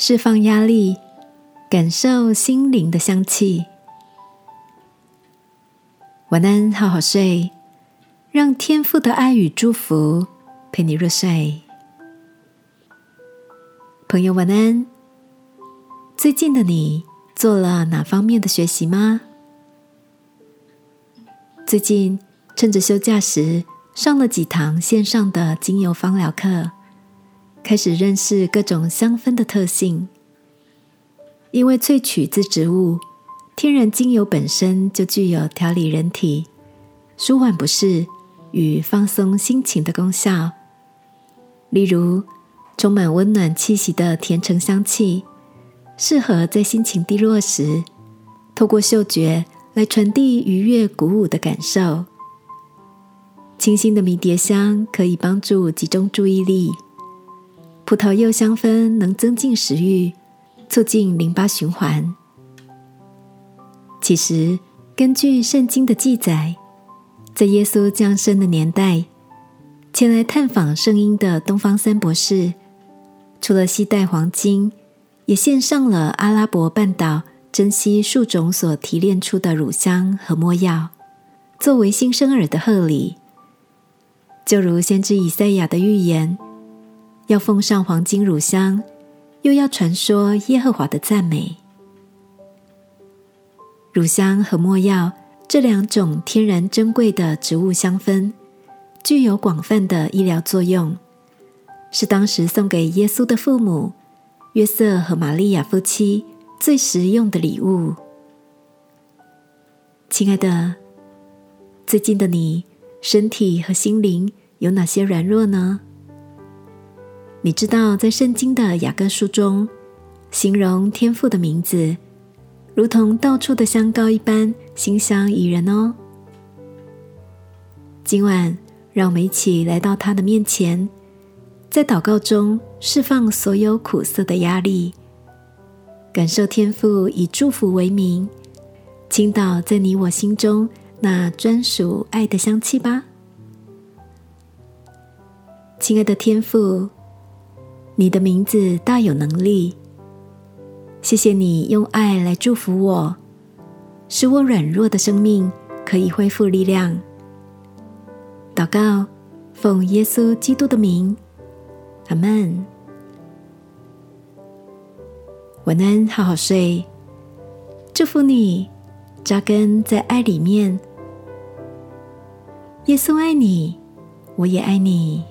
释放压力，感受心灵的香气。晚安，好好睡，让天父的爱与祝福陪你入睡。朋友，晚安。最近的你做了哪方面的学习吗？最近趁着休假时上了几堂线上的精油芳疗课。开始认识各种香氛的特性，因为萃取自植物，天然精油本身就具有调理人体、舒缓不适与放松心情的功效。例如，充满温暖气息的甜橙香气，适合在心情低落时，透过嗅觉来传递愉悦鼓舞的感受。清新的迷迭香可以帮助集中注意力。葡萄柚香氛能增进食欲，促进淋巴循环。其实，根据圣经的记载，在耶稣降生的年代，前来探访圣婴的东方三博士，除了携带黄金，也献上了阿拉伯半岛珍稀树种所提炼出的乳香和没药，作为新生儿的贺礼。就如先知以赛亚的预言。要奉上黄金乳香，又要传说耶和华的赞美。乳香和没药这两种天然珍贵的植物香氛，具有广泛的医疗作用，是当时送给耶稣的父母约瑟和玛利亚夫妻最实用的礼物。亲爱的，最近的你，身体和心灵有哪些软弱呢？你知道，在圣经的雅各书中，形容天父的名字，如同到处的香膏一般，馨香宜人哦。今晚，让我们一起来到他的面前，在祷告中释放所有苦涩的压力，感受天父以祝福为名，倾倒在你我心中那专属爱的香气吧，亲爱的天父。你的名字大有能力，谢谢你用爱来祝福我，使我软弱的生命可以恢复力量。祷告，奉耶稣基督的名，阿门。晚安，好好睡，祝福你扎根在爱里面。耶稣爱你，我也爱你。